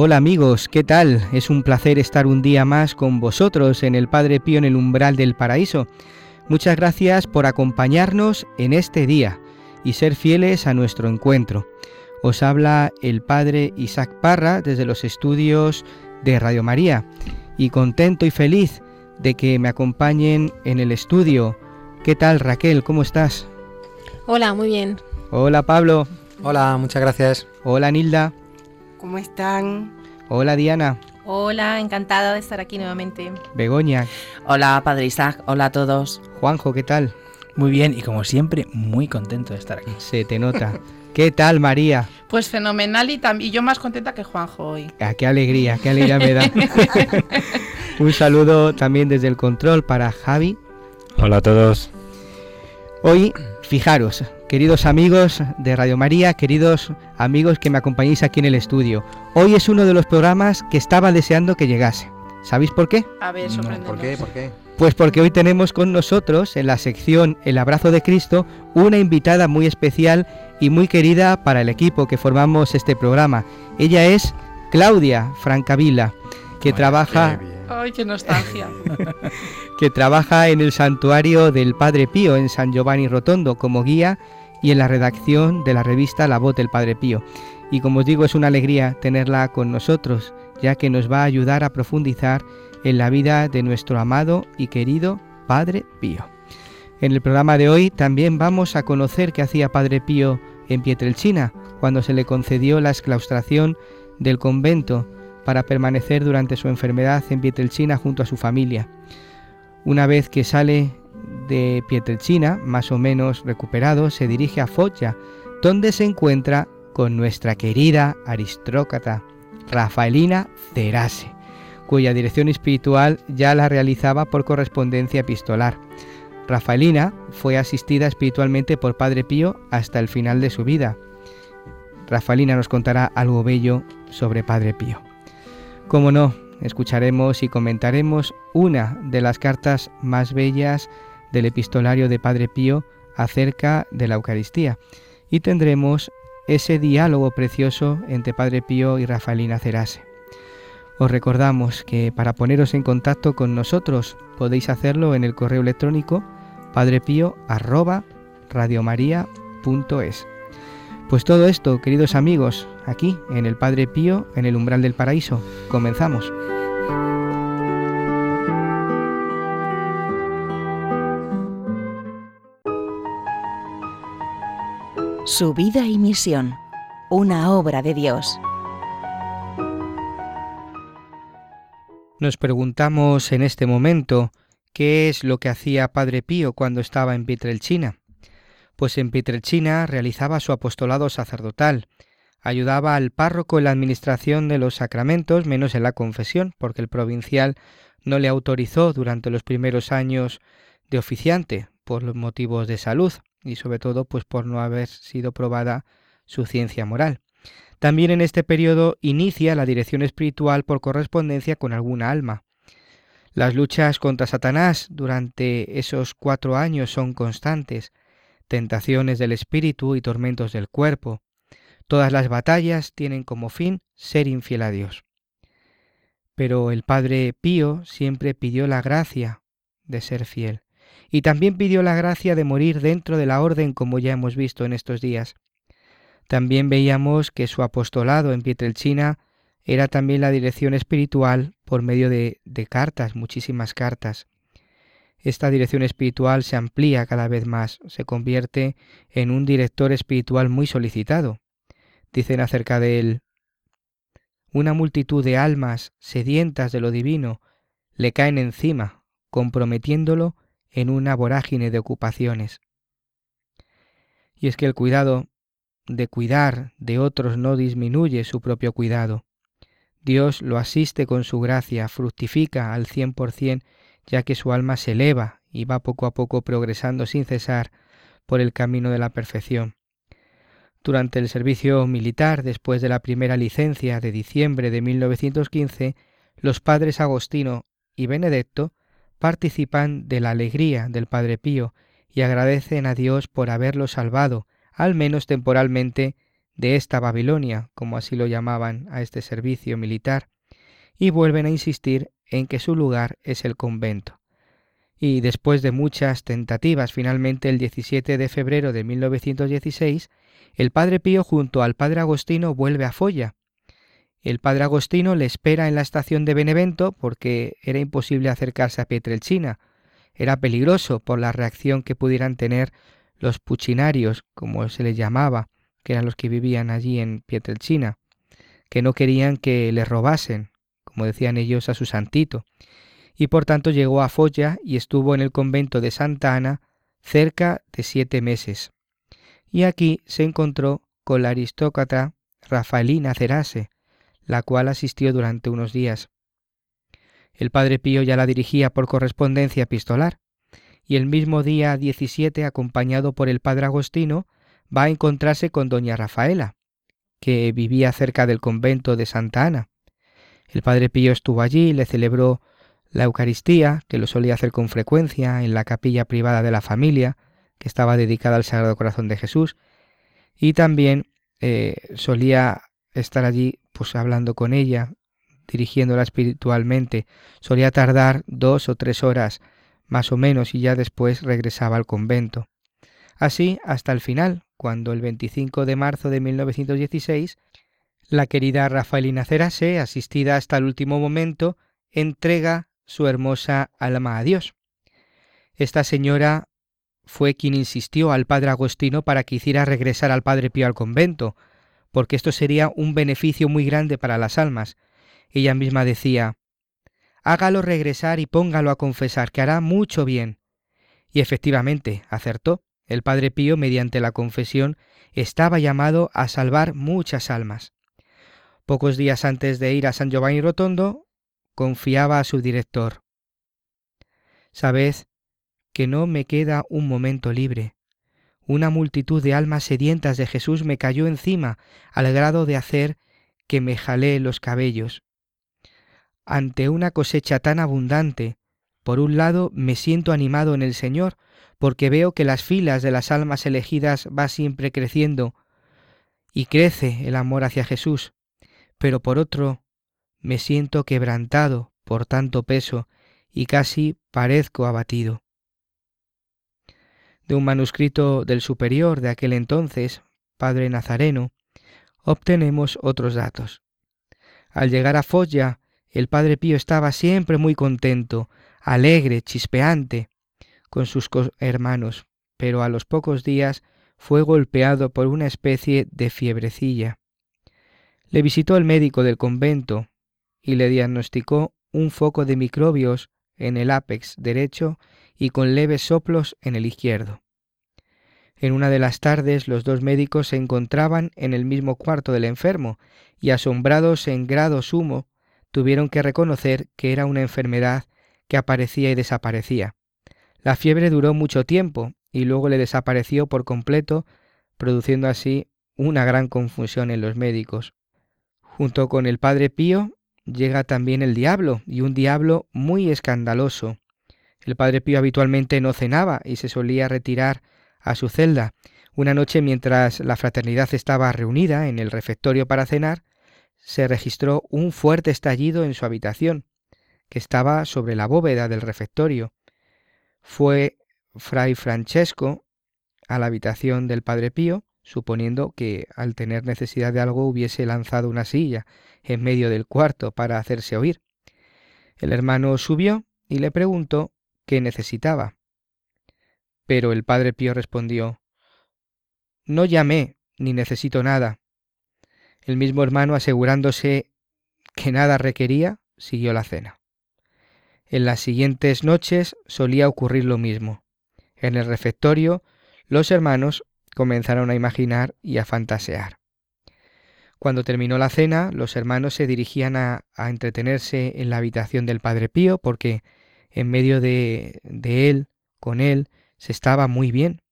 Hola amigos, ¿qué tal? Es un placer estar un día más con vosotros en el Padre Pío en el umbral del paraíso. Muchas gracias por acompañarnos en este día y ser fieles a nuestro encuentro. Os habla el Padre Isaac Parra desde los estudios de Radio María y contento y feliz de que me acompañen en el estudio. ¿Qué tal Raquel? ¿Cómo estás? Hola, muy bien. Hola Pablo. Hola, muchas gracias. Hola Nilda. ¿Cómo están? Hola Diana. Hola, encantada de estar aquí nuevamente. Begoña. Hola, Padre Isaac. Hola a todos. Juanjo, ¿qué tal? Muy bien y como siempre, muy contento de estar aquí. Se te nota. ¿Qué tal, María? Pues fenomenal y, y yo más contenta que Juanjo hoy. Ah, qué alegría, qué alegría me da. Un saludo también desde el control para Javi. Hola a todos. Hoy, fijaros, queridos amigos de Radio María, queridos amigos que me acompañáis aquí en el estudio, hoy es uno de los programas que estaba deseando que llegase. ¿Sabéis por qué? A ver, No, sorpréndenos. ¿Por qué? ¿Por qué? Pues porque hoy tenemos con nosotros en la sección El abrazo de Cristo una invitada muy especial y muy querida para el equipo que formamos este programa. Ella es Claudia Francavila, que trabaja. Ay, qué nostalgia. que trabaja en el santuario del Padre Pío en San Giovanni Rotondo como guía y en la redacción de la revista La Voz del Padre Pío. Y como os digo, es una alegría tenerla con nosotros, ya que nos va a ayudar a profundizar en la vida de nuestro amado y querido Padre Pío. En el programa de hoy también vamos a conocer qué hacía Padre Pío en Pietrelcina cuando se le concedió la exclaustración del convento para permanecer durante su enfermedad en Pietrelcina junto a su familia. Una vez que sale de Pietrelcina, más o menos recuperado, se dirige a Foggia, donde se encuentra con nuestra querida aristócrata Rafaelina Cerase, cuya dirección espiritual ya la realizaba por correspondencia epistolar. Rafaelina fue asistida espiritualmente por Padre Pío hasta el final de su vida. Rafaelina nos contará algo bello sobre Padre Pío. Como no, escucharemos y comentaremos una de las cartas más bellas del epistolario de Padre Pío acerca de la Eucaristía y tendremos ese diálogo precioso entre Padre Pío y Rafaelina Cerase. Os recordamos que para poneros en contacto con nosotros podéis hacerlo en el correo electrónico padrepío@radiomaria.es. Pues todo esto, queridos amigos, aquí en el Padre Pío, en el umbral del paraíso. Comenzamos. Su vida y misión, una obra de Dios. Nos preguntamos en este momento qué es lo que hacía Padre Pío cuando estaba en Pietrelcina. Pues en Pietrelcina realizaba su apostolado sacerdotal, ayudaba al párroco en la administración de los sacramentos, menos en la confesión, porque el provincial no le autorizó durante los primeros años de oficiante por los motivos de salud y sobre todo pues por no haber sido probada su ciencia moral. También en este periodo inicia la dirección espiritual por correspondencia con alguna alma. Las luchas contra Satanás durante esos cuatro años son constantes, tentaciones del espíritu y tormentos del cuerpo. Todas las batallas tienen como fin ser infiel a Dios. Pero el Padre Pío siempre pidió la gracia de ser fiel y también pidió la gracia de morir dentro de la orden como ya hemos visto en estos días. También veíamos que su apostolado en Pietrelcina era también la dirección espiritual por medio de, de cartas, muchísimas cartas. Esta dirección espiritual se amplía cada vez más, se convierte en un director espiritual muy solicitado. Dicen acerca de él, una multitud de almas sedientas de lo divino le caen encima, comprometiéndolo en una vorágine de ocupaciones. Y es que el cuidado de cuidar de otros no disminuye su propio cuidado. Dios lo asiste con su gracia, fructifica al cien por cien, ya que su alma se eleva y va poco a poco progresando sin cesar por el camino de la perfección. Durante el servicio militar, después de la primera licencia de diciembre de 1915, los padres Agostino y Benedetto participan de la alegría del Padre Pío y agradecen a Dios por haberlo salvado, al menos temporalmente, de esta Babilonia, como así lo llamaban a este servicio militar, y vuelven a insistir en que su lugar es el convento. Y después de muchas tentativas, finalmente el 17 de febrero de 1916, el Padre Pío junto al Padre Agostino vuelve a Folla, el padre Agostino le espera en la estación de Benevento porque era imposible acercarse a Pietrelcina. Era peligroso por la reacción que pudieran tener los puchinarios, como se les llamaba, que eran los que vivían allí en Pietrelcina, que no querían que le robasen, como decían ellos, a su santito. Y por tanto llegó a Folla y estuvo en el convento de Santa Ana cerca de siete meses. Y aquí se encontró con la aristócrata Rafaelina Cerase, la cual asistió durante unos días. El padre Pío ya la dirigía por correspondencia epistolar, y el mismo día 17, acompañado por el padre Agostino, va a encontrarse con doña Rafaela, que vivía cerca del convento de Santa Ana. El padre Pío estuvo allí, le celebró la Eucaristía, que lo solía hacer con frecuencia en la capilla privada de la familia, que estaba dedicada al Sagrado Corazón de Jesús, y también eh, solía estar allí pues hablando con ella, dirigiéndola espiritualmente. Solía tardar dos o tres horas más o menos y ya después regresaba al convento. Así hasta el final, cuando el 25 de marzo de 1916, la querida Rafaelina Cerase, asistida hasta el último momento, entrega su hermosa alma a Dios. Esta señora fue quien insistió al padre Agostino para que hiciera regresar al padre Pío al convento, porque esto sería un beneficio muy grande para las almas. Ella misma decía, hágalo regresar y póngalo a confesar, que hará mucho bien. Y efectivamente, acertó. El Padre Pío, mediante la confesión, estaba llamado a salvar muchas almas. Pocos días antes de ir a San Giovanni Rotondo, confiaba a su director. Sabed que no me queda un momento libre. Una multitud de almas sedientas de Jesús me cayó encima al grado de hacer que me jalé los cabellos. Ante una cosecha tan abundante, por un lado me siento animado en el Señor, porque veo que las filas de las almas elegidas va siempre creciendo y crece el amor hacia Jesús, pero por otro me siento quebrantado por tanto peso y casi parezco abatido de un manuscrito del superior de aquel entonces, padre Nazareno, obtenemos otros datos. Al llegar a Foggia, el padre Pío estaba siempre muy contento, alegre, chispeante con sus hermanos, pero a los pocos días fue golpeado por una especie de fiebrecilla. Le visitó el médico del convento y le diagnosticó un foco de microbios en el ápex derecho y con leves soplos en el izquierdo. En una de las tardes los dos médicos se encontraban en el mismo cuarto del enfermo y asombrados en grado sumo tuvieron que reconocer que era una enfermedad que aparecía y desaparecía. La fiebre duró mucho tiempo y luego le desapareció por completo, produciendo así una gran confusión en los médicos. Junto con el padre Pío llega también el diablo, y un diablo muy escandaloso. El padre Pío habitualmente no cenaba y se solía retirar a su celda. Una noche mientras la fraternidad estaba reunida en el refectorio para cenar, se registró un fuerte estallido en su habitación, que estaba sobre la bóveda del refectorio. Fue fray Francesco a la habitación del padre Pío, suponiendo que al tener necesidad de algo hubiese lanzado una silla en medio del cuarto para hacerse oír. El hermano subió y le preguntó qué necesitaba. Pero el padre Pío respondió No llamé ni necesito nada. El mismo hermano, asegurándose que nada requería, siguió la cena. En las siguientes noches solía ocurrir lo mismo. En el refectorio, los hermanos comenzaron a imaginar y a fantasear. Cuando terminó la cena, los hermanos se dirigían a, entretenerse en la habitación del Padre Pío porque en medio de, él, con él, se estaba muy bien.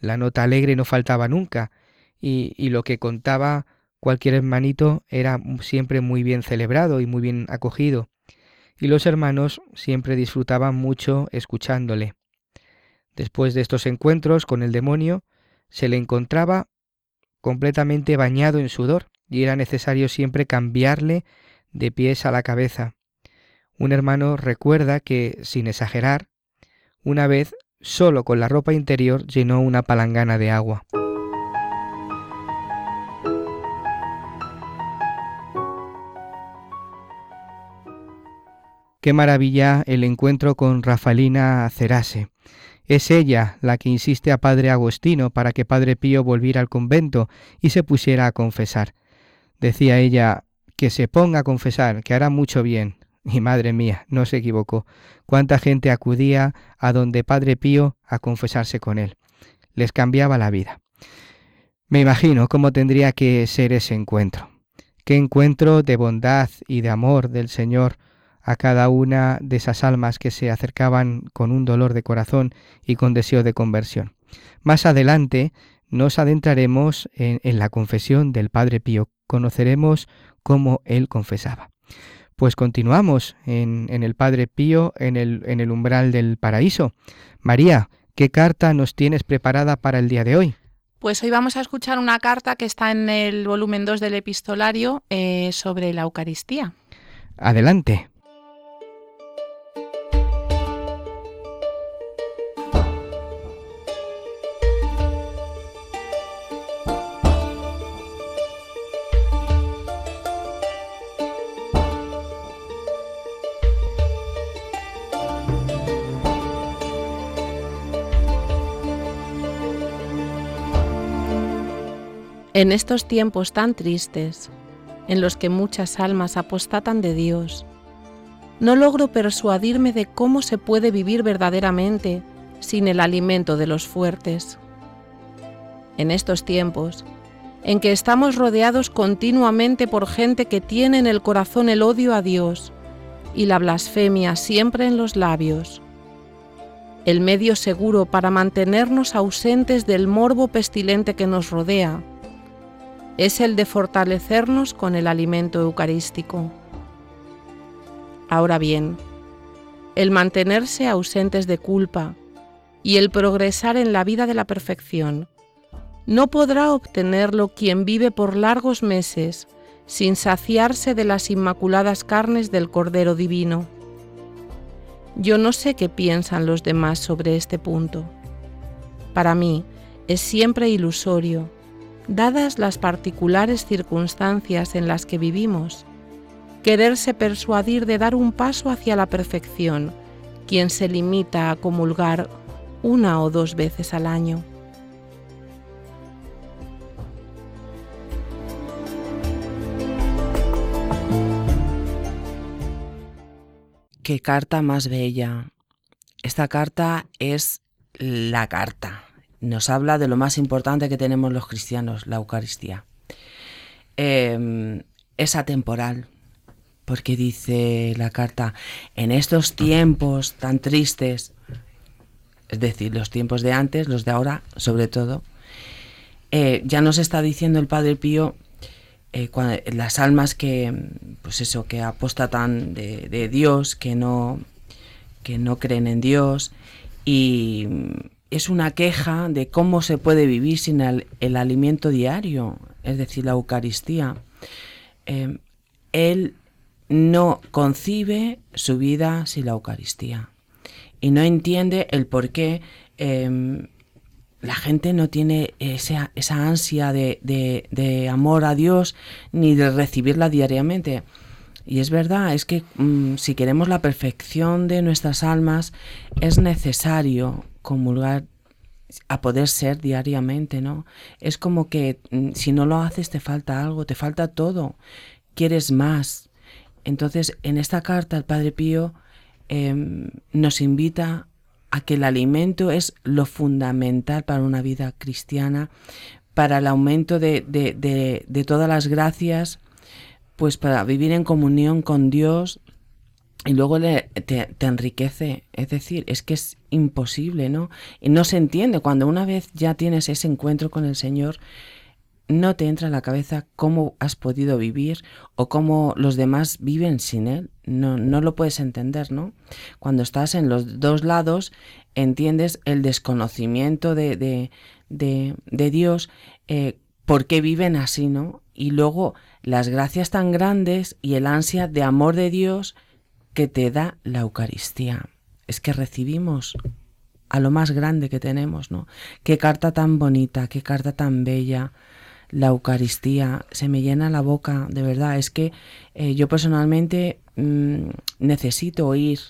La nota alegre no faltaba nunca y lo que contaba cualquier hermanito era siempre muy bien celebrado y muy bien acogido. Y los hermanos siempre disfrutaban mucho escuchándole. Después de estos encuentros con el demonio, se le encontraba completamente bañado en sudor y era necesario siempre cambiarle de pies a la cabeza. Un hermano recuerda que, sin exagerar, una vez, solo con la ropa interior, llenó una palangana de agua. Qué maravilla el encuentro con Rafalina Cerase. Es ella la que insiste a Padre Agostino para que Padre Pío volviera al convento y se pusiera a confesar. Decía ella, que se ponga a confesar, que hará mucho bien. Y madre mía, no se equivocó. Cuánta gente acudía a donde Padre Pío a confesarse con él. Les cambiaba la vida. Me imagino cómo tendría que ser ese encuentro. Qué encuentro de bondad y de amor del Señor a cada una de esas almas que se acercaban con un dolor de corazón y con deseo de conversión. Más adelante nos adentraremos en, la confesión del Padre Pío, conoceremos cómo él confesaba. Pues continuamos en, el Padre Pío, en el, en el umbral del paraíso. María, ¿qué carta nos tienes preparada para el día de hoy? Pues hoy vamos a escuchar una carta que está en el volumen 2 del epistolario eh, sobre la Eucaristía. Adelante. En estos tiempos tan tristes, en los que muchas almas apostatan de Dios, no logro persuadirme de cómo se puede vivir verdaderamente sin el alimento de los fuertes. En estos tiempos, en que estamos rodeados continuamente por gente que tiene en el corazón el odio a Dios y la blasfemia siempre en los labios, el medio seguro para mantenernos ausentes del morbo pestilente que nos rodea es el de fortalecernos con el alimento eucarístico. Ahora bien, el mantenerse ausentes de culpa y el progresar en la vida de la perfección no podrá obtenerlo quien vive por largos meses sin saciarse de las inmaculadas carnes del Cordero Divino. Yo no sé qué piensan los demás sobre este punto. Para mí es siempre ilusorio dadas las particulares circunstancias en las que vivimos, quererse persuadir de dar un paso hacia la perfección quien se limita a comulgar una o dos veces al año. Qué carta más bella. Esta carta es la carta nos habla de lo más importante que tenemos los cristianos, la Eucaristía. Em, es atemporal, porque dice la carta, en estos tiempos tan tristes, es decir, los tiempos de antes, los de ahora, sobre todo, eh, ya nos está diciendo el Padre Pío eh, las almas que, pues eso, que apostatan de, de Dios, que no, que no creen en Dios y es una queja de cómo se puede vivir sin el, alimento diario, es decir, la Eucaristía. Eh, él no concibe su vida sin la Eucaristía y no entiende el por qué em, la gente no tiene esa, esa ansia de, de, amor a Dios ni de recibirla diariamente. Y es verdad, es que mm, si queremos la perfección de nuestras almas, es necesario comulgar a poder ser diariamente, ¿no? Es como que mm, si no lo haces te falta algo, te falta todo, quieres más. Entonces, en esta carta el Padre Pío em, nos invita a que el alimento es lo fundamental para una vida cristiana, para el aumento de, de, todas las gracias, pues para vivir en comunión con Dios y luego te, te, enriquece. Es decir, es que es imposible, ¿no? Y no se entiende. Cuando una vez ya tienes ese encuentro con el Señor, no te entra en la cabeza cómo has podido vivir o cómo los demás viven sin él. No, no lo puedes entender, ¿no? Cuando estás en los dos lados, entiendes el desconocimiento de, de, de, Dios, eh, por qué viven así, ¿no? Y luego las gracias tan grandes y el ansia de amor de Dios que te da la Eucaristía. Es que recibimos a lo más grande que tenemos, ¿no? Qué carta tan bonita, qué carta tan bella, la Eucaristía, se me llena la boca, de verdad, es que eh, yo personalmente mm, necesito ir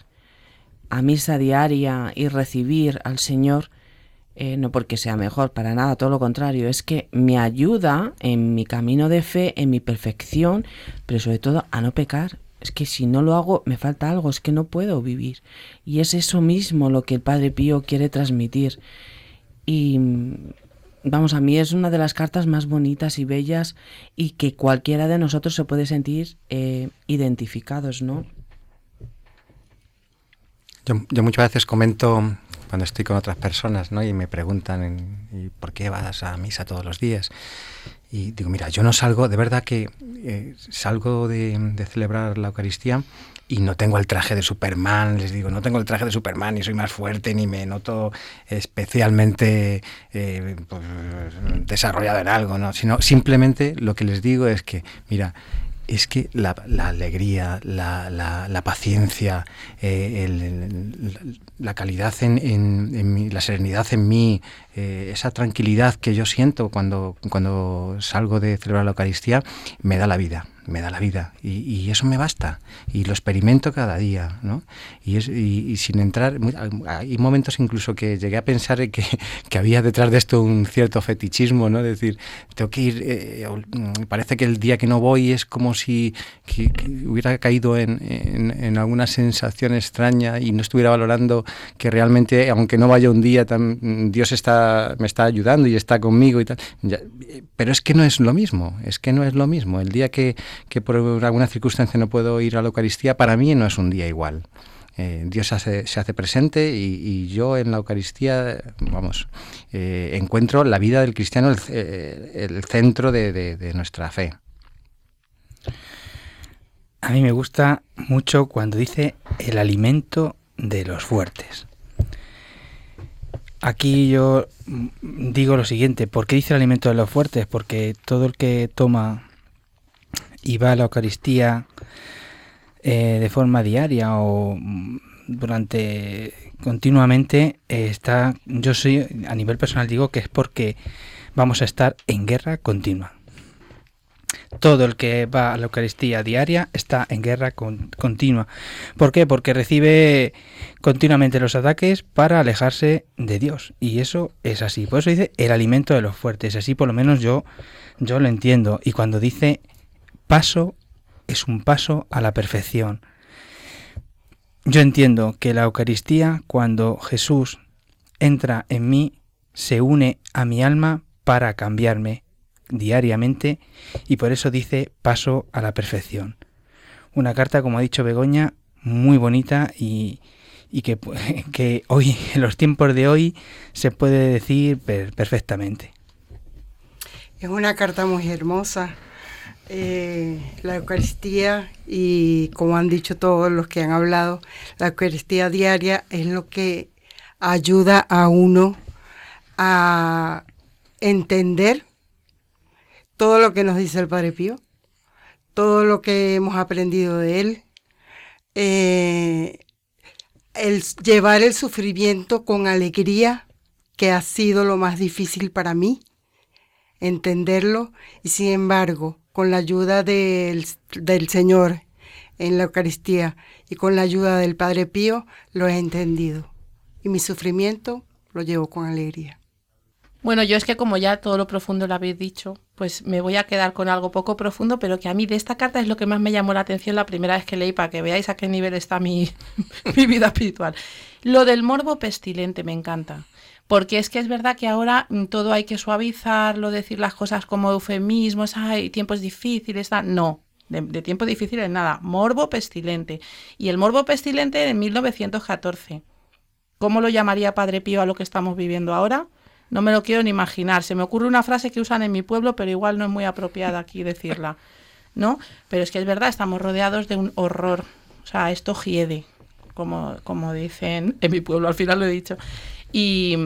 a misa diaria y recibir al Señor, eh, no porque sea mejor, para nada, todo lo contrario, es que me ayuda en mi camino de fe, en mi perfección, pero sobre todo a no pecar. Es que si no lo hago me falta algo, es que no puedo vivir. Y es eso mismo lo que el Padre Pío quiere transmitir. Y vamos, a mí es una de las cartas más bonitas y bellas y que cualquiera de nosotros se puede sentir eh, identificados, ¿no? Yo, muchas veces comento cuando estoy con otras personas ¿no? y me preguntan ¿y por qué vas a misa todos los días. Y digo, mira, yo no salgo, de verdad que eh, salgo de, celebrar la Eucaristía y no tengo el traje de Superman, les digo, no tengo el traje de Superman, ni soy más fuerte, ni me noto especialmente eh, pues, desarrollado en algo, ¿no? sino simplemente lo que les digo es que, mira, es que la, alegría, la, paciencia, eh, la calidad en, en, la serenidad en mí, eh, esa tranquilidad que yo siento cuando, cuando salgo de celebrar la Eucaristía, me da la vida me da la vida y, eso me basta. Y lo experimento cada día ¿no? y, es, y, sin entrar hay momentos incluso que llegué a pensar que, que, había detrás de esto un cierto fetichismo no decir tengo que ir eh, parece que el día que no voy es como si hubiera caído en, en, alguna sensación extraña y no estuviera valorando que realmente aunque no vaya un día Dios está me está ayudando y está conmigo y tal. Pero es que no es lo mismo es que no es lo mismo. El día que que por alguna circunstancia no puedo ir a la Eucaristía, para mí no es un día igual. Eh, Dios se hace, se hace presente y, yo en la Eucaristía, vamos, eh, encuentro la vida del cristiano el, eh, centro de, nuestra fe. A mí me gusta mucho cuando dice el alimento de los fuertes. Aquí yo digo lo siguiente, ¿por qué dice el alimento de los fuertes? Porque todo el que toma y va a la Eucaristía eh, de forma diaria o durante continuamente eh, está yo soy a nivel personal digo que es porque vamos a estar en guerra continua todo el que va a la Eucaristía diaria está en guerra continua. ¿Por qué? Porque recibe continuamente los ataques para alejarse de Dios. Y eso es así. Por eso dice el alimento de los fuertes. Así por lo menos yo, yo lo entiendo. Y cuando dice paso es un paso a la perfección. Yo entiendo que la Eucaristía, cuando Jesús entra en mí, se une a mi alma para cambiarme diariamente y por eso dice paso a la perfección. Una carta, como ha dicho Begoña, muy bonita y, que, que, hoy, en los tiempos de hoy, se puede decir perfectamente. Es una carta muy hermosa eh, la Eucaristía y como han dicho todos los que han hablado, la Eucaristía diaria es lo que ayuda a uno a entender todo lo que nos dice el Padre Pío, todo lo que hemos aprendido de él, eh, el llevar el sufrimiento con alegría que ha sido lo más difícil para mí, entenderlo y sin embargo, con la ayuda del, del Señor en la Eucaristía y con la ayuda del Padre Pío, lo he entendido. Y mi sufrimiento lo llevo con alegría. Bueno, yo es que como ya todo lo profundo lo habéis dicho, pues me voy a quedar con algo poco profundo, pero que a mí de esta carta es lo que más me llamó la atención la primera vez que leí, para que veáis a qué nivel está mi, mi vida espiritual. Lo del morbo pestilente me encanta. Porque es que es verdad que ahora mm, todo hay que suavizarlo, decir las cosas como eufemismos, hay tiempos difíciles, no, de, de tiempos difíciles nada, morbo pestilente. Y el morbo pestilente en 1914. ¿Cómo lo llamaría Padre Pío a lo que estamos viviendo ahora? No me lo quiero ni imaginar. Se me ocurre una frase que usan en mi pueblo, pero igual no es muy apropiada aquí decirla. ¿No? Pero es que es verdad, estamos rodeados de un horror. O sea, esto hiede, como, como dicen en mi pueblo, al final lo he dicho. Y,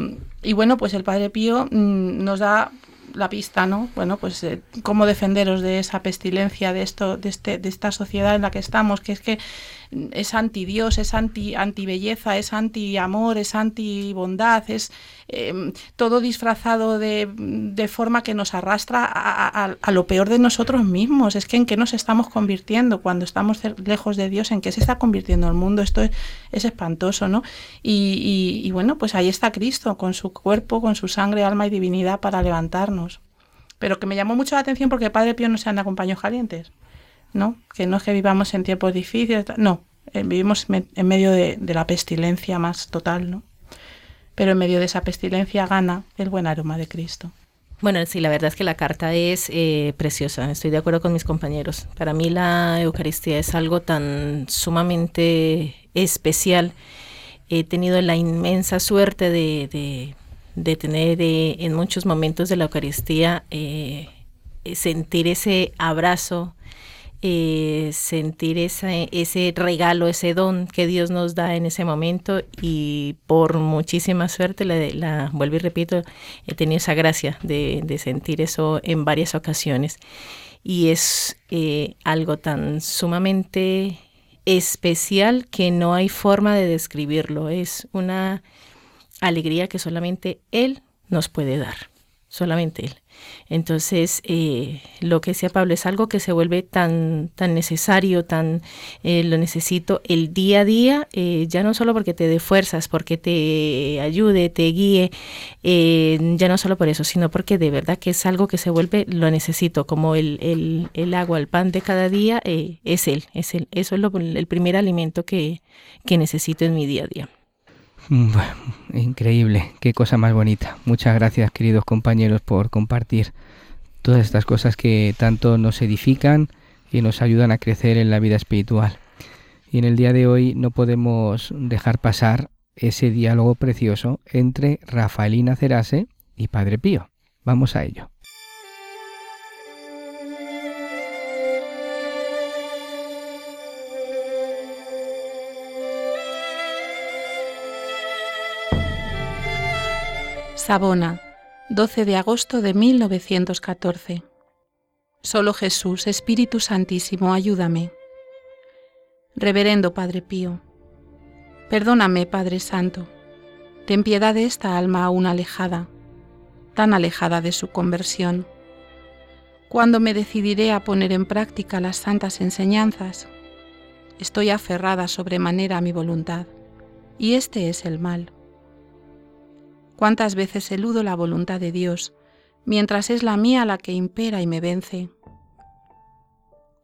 y bueno, pues el Padre Pío mmm, nos da la pista, ¿no? Bueno, pues eh, cómo defenderos de esa pestilencia, de esto, de, este, de esta sociedad en la que estamos, que es que es anti Dios, es anti, anti belleza, es anti amor, es anti bondad, es todo disfrazado de, de, forma que nos arrastra a, a, lo peor de nosotros mismos. Es que en qué nos estamos convirtiendo cuando estamos lejos de Dios, en qué se está convirtiendo el mundo. Esto es, es espantoso, ¿no? Y, y, y bueno, pues ahí está Cristo con su cuerpo, con su sangre, alma y divinidad para levantarnos. Pero que me llamó mucho la atención porque Padre Pío no se anda con paños calientes. ¿No? Que no es que vivamos en tiempos difíciles, no, eh, vivimos en medio de, de, la pestilencia más total, ¿no? Pero en medio de esa pestilencia gana el buen aroma de Cristo. Bueno, sí, la verdad es que la carta es eh, preciosa, estoy de acuerdo con mis compañeros. Para mí la Eucaristía es algo tan sumamente especial. He tenido la inmensa suerte de, de, de tener eh, en muchos momentos de la Eucaristía sentir ese abrazo, eh, sentir ese, ese regalo, ese don que Dios nos da en ese momento y por muchísima suerte, la, vuelvo y repito, he tenido esa gracia de, de sentir eso en varias ocasiones y es eh, algo tan sumamente especial que no hay forma de describirlo, es una alegría que solamente Él nos puede dar, solamente Él. Entonces, eh, lo que decía Pablo es algo que se vuelve tan, tan necesario, tan eh, lo necesito el día a día, eh, ya no solo porque te dé fuerzas, porque te ayude, te guíe, eh, ya no solo por eso, sino porque de verdad que es algo que se vuelve, lo necesito, como el, el, el agua, el pan de cada día, es él, es él. Eso es lo, el primer alimento que, que necesito en mi día a día. Bueno, increíble, qué cosa más bonita. Muchas gracias, queridos compañeros, por compartir todas estas cosas que tanto nos edifican y nos ayudan a crecer en la vida espiritual. Y en el día de hoy no podemos dejar pasar ese diálogo precioso entre Rafaelina Cerase y Padre Pío. Vamos a ello. Sabona, 12 de agosto de 1914. Solo Jesús, Espíritu Santísimo, ayúdame. Reverendo Padre Pío, perdóname, Padre Santo, ten piedad de esta alma aún alejada, tan alejada de su conversión. ¿Cuándo me decidiré a poner en práctica las santas enseñanzas? Estoy aferrada sobremanera a mi voluntad, y este es el mal cuántas veces eludo la voluntad de Dios, mientras es la mía la que impera y me vence.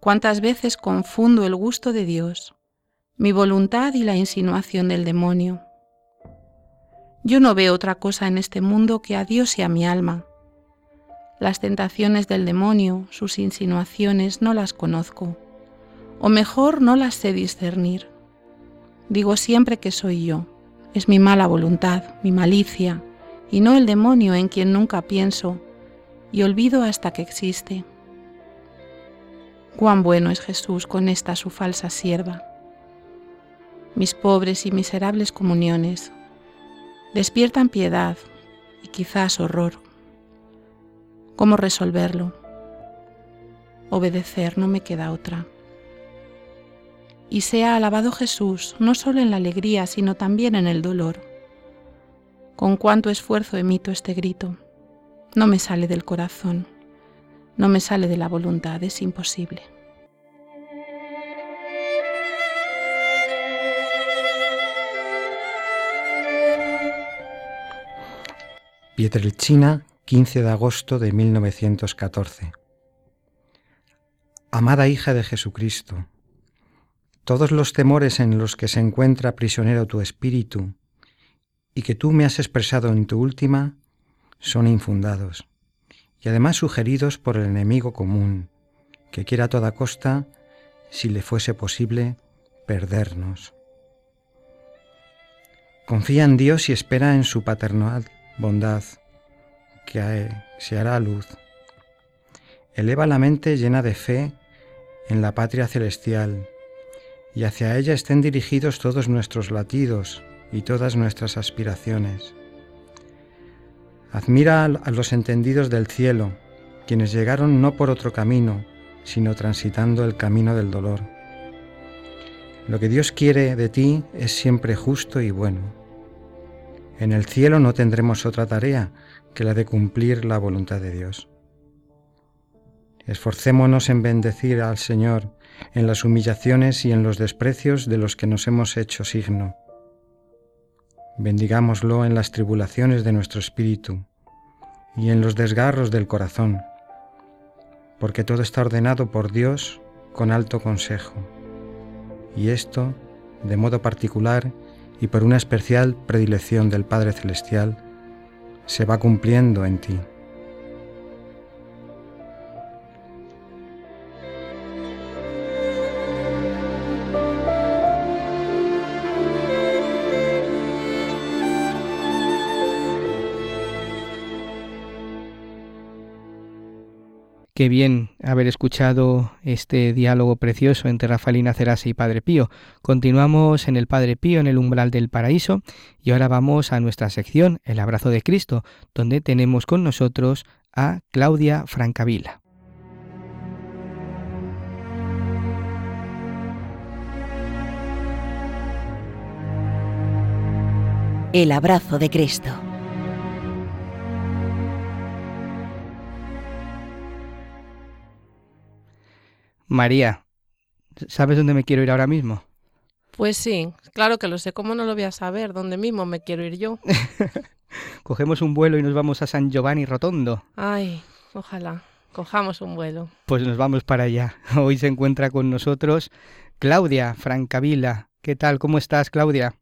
Cuántas veces confundo el gusto de Dios, mi voluntad y la insinuación del demonio. Yo no veo otra cosa en este mundo que a Dios y a mi alma. Las tentaciones del demonio, sus insinuaciones, no las conozco, o mejor no las sé discernir. Digo siempre que soy yo es mi mala voluntad, mi malicia, y no el demonio en quien nunca pienso y olvido hasta que existe. Cuán bueno es Jesús con esta su falsa sierva. Mis pobres y miserables comuniones despiertan piedad y quizás horror. ¿Cómo resolverlo? Obedecer no me queda otra y sea alabado Jesús no solo en la alegría, sino también en el dolor. con cuánto esfuerzo emito este grito. No me sale del corazón, no me sale de la voluntad, es imposible. Pietrelcina, 15 de agosto de 1914. Amada hija de Jesucristo, todos los temores en los que se encuentra prisionero tu espíritu y que tú me has expresado en tu última son infundados y además sugeridos por el enemigo común, que quiera a toda costa, si le fuese posible, perdernos. Confía en Dios y espera en su paternal bondad, que se hará luz. Eleva la mente llena de fe en la patria celestial, y hacia ella estén dirigidos todos nuestros latidos y todas nuestras aspiraciones. Admira a los entendidos del cielo, quienes llegaron no por otro camino, sino transitando el camino del dolor. Lo que Dios quiere de ti es siempre justo y bueno. En el cielo no tendremos otra tarea que la de cumplir la voluntad de Dios. Esforcémonos en bendecir al Señor en las humillaciones y en los desprecios de los que nos hemos hecho signo. Bendigámoslo en las tribulaciones de nuestro espíritu y en los desgarros del corazón, porque todo está ordenado por Dios con alto consejo, y esto, de modo particular y por una especial predilección del Padre Celestial, se va cumpliendo en ti. Qué bien haber escuchado este diálogo precioso entre Rafaelina Cerase y Padre Pío. Continuamos en el Padre Pío en el umbral del paraíso y ahora vamos a nuestra sección El abrazo de Cristo, donde tenemos con nosotros a Claudia Francavila. El abrazo de Cristo. María, ¿sabes dónde me quiero ir ahora mismo? Pues sí, claro que lo sé. ¿Cómo no lo voy a saber? ¿Dónde mismo me quiero ir yo? Cogemos un vuelo y nos vamos a San Giovanni Rotondo. Ay, ojalá. Cojamos un vuelo. Pues nos vamos para allá. Hoy se encuentra con nosotros Claudia Francavila. ¿Qué tal? ¿Cómo estás, Claudia?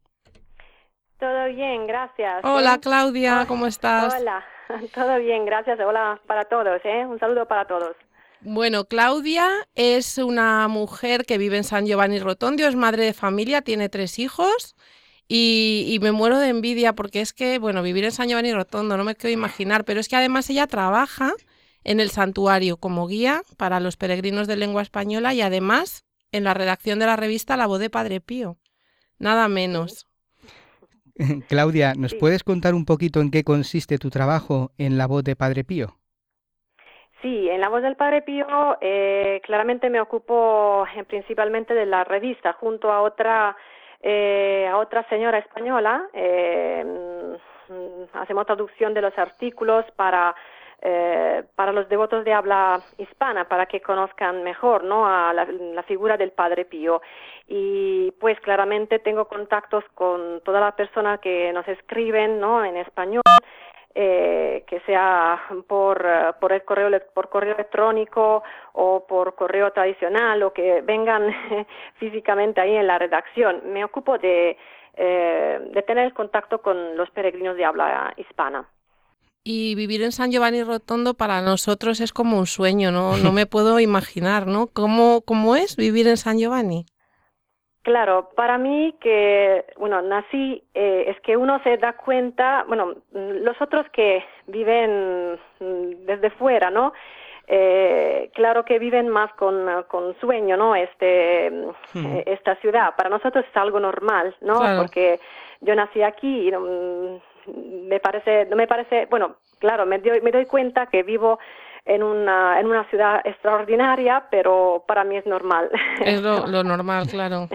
Todo bien, gracias. Hola, Claudia, ¿cómo estás? Hola, todo bien, gracias. Hola para todos, ¿eh? Un saludo para todos. Bueno, Claudia es una mujer que vive en San Giovanni Rotondo, es madre de familia, tiene tres hijos y, me muero de envidia porque es que, bueno, vivir en San Giovanni Rotondo no me quiero imaginar, pero es que además ella trabaja en el santuario como guía para los peregrinos de lengua española y además en la redacción de la revista La Voz de Padre Pío. Nada menos. Claudia, ¿nos puedes contar un poquito en qué consiste tu trabajo en La Voz de Padre Pío? Sí, en La Voz del Padre Pío eh, claramente me ocupo eh, principalmente de la revista junto a otra eh, a otra señora española. Mm, hacemos traducción de los artículos para para los devotos de habla hispana, para que conozcan mejor ¿no? a la, la, figura del Padre Pío. Y pues claramente tengo contactos con todas las personas que nos escriben ¿no? en español eh, que sea por, eh, por el correo por correo electrónico o por correo tradicional o que vengan físicamente ahí en la redacción. Me ocupo de, eh, de tener contacto con los peregrinos de habla hispana. Y vivir en San Giovanni Rotondo para nosotros es como un sueño, ¿no? No me puedo imaginar, ¿no? ¿Cómo, cómo es vivir en San Giovanni? Claro, para mí que, bueno, nací, eh, es que uno se da cuenta, bueno, los otros que viven mm, desde fuera, ¿no? Eh, claro que viven más con, con sueño, ¿no? Este, mm, eh, esta ciudad. Para nosotros es algo normal, ¿no? Porque yo nací aquí y mm, me parece, no me parece, bueno, claro, me doy, me doy cuenta que vivo en una, en una ciudad extraordinaria, pero para mí es normal. Es lo, normal, claro.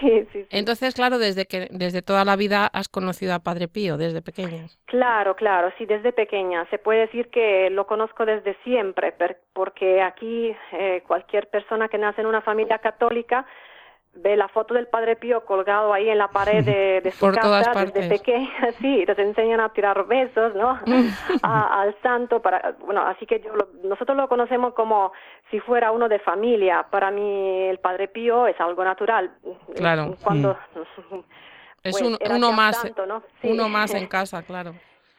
sí, sí, Entonces, claro, desde que desde toda la vida has conocido a Padre Pío, desde pequeña. Claro, claro, sí, desde pequeña. Se puede decir que lo conozco desde siempre, porque aquí eh, cualquier persona que nace en una familia católica ve la foto del Padre Pío colgado ahí en la pared de, de su Por casa todas desde pequeña, sí, te enseñan a tirar besos, ¿no? al santo, para, bueno, así que yo nosotros lo conocemos como si fuera uno de familia. Para mí el Padre Pío es algo natural. Claro. Cuando, es pues, un, uno más, santo, ¿no? Sí. uno más en casa, claro.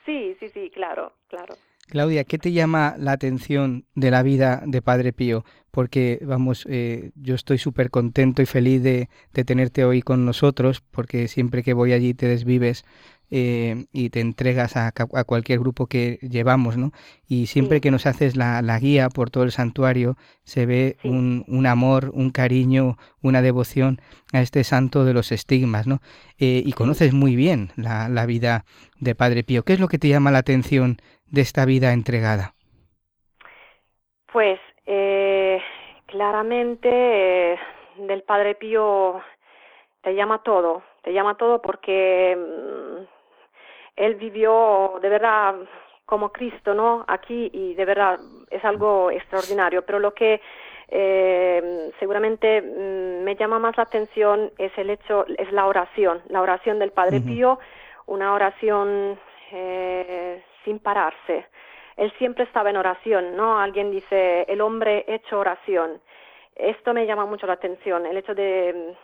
Sí, sí, sí, claro, claro. Claudia, ¿qué te llama la atención de la vida de Padre Pío? Porque, vamos, eh, yo estoy súper contento y feliz de, de, tenerte hoy con nosotros, porque siempre que voy allí te desvives eh, y te entregas a, a, cualquier grupo que llevamos, ¿no? Y siempre Sí. que nos haces la, la guía por todo el santuario, se ve Sí. un, un amor, un cariño, una devoción a este santo de los estigmas, ¿no? Eh, y conoces muy bien la, la vida de Padre Pío. ¿Qué es lo que te llama la atención de esta vida entregada? Pues eh, claramente eh, del Padre Pío te llama todo, te llama todo porque mm, él vivió de verdad como Cristo, ¿no? Aquí y de verdad es algo extraordinario, pero lo que eh, seguramente mm, me llama más la atención es el hecho, es la oración, la oración del Padre. Pío, una oración eh, sin pararse. Él siempre estaba en oración, ¿no? Alguien dice, el hombre hecho oración. Esto me llama mucho la atención, el hecho de,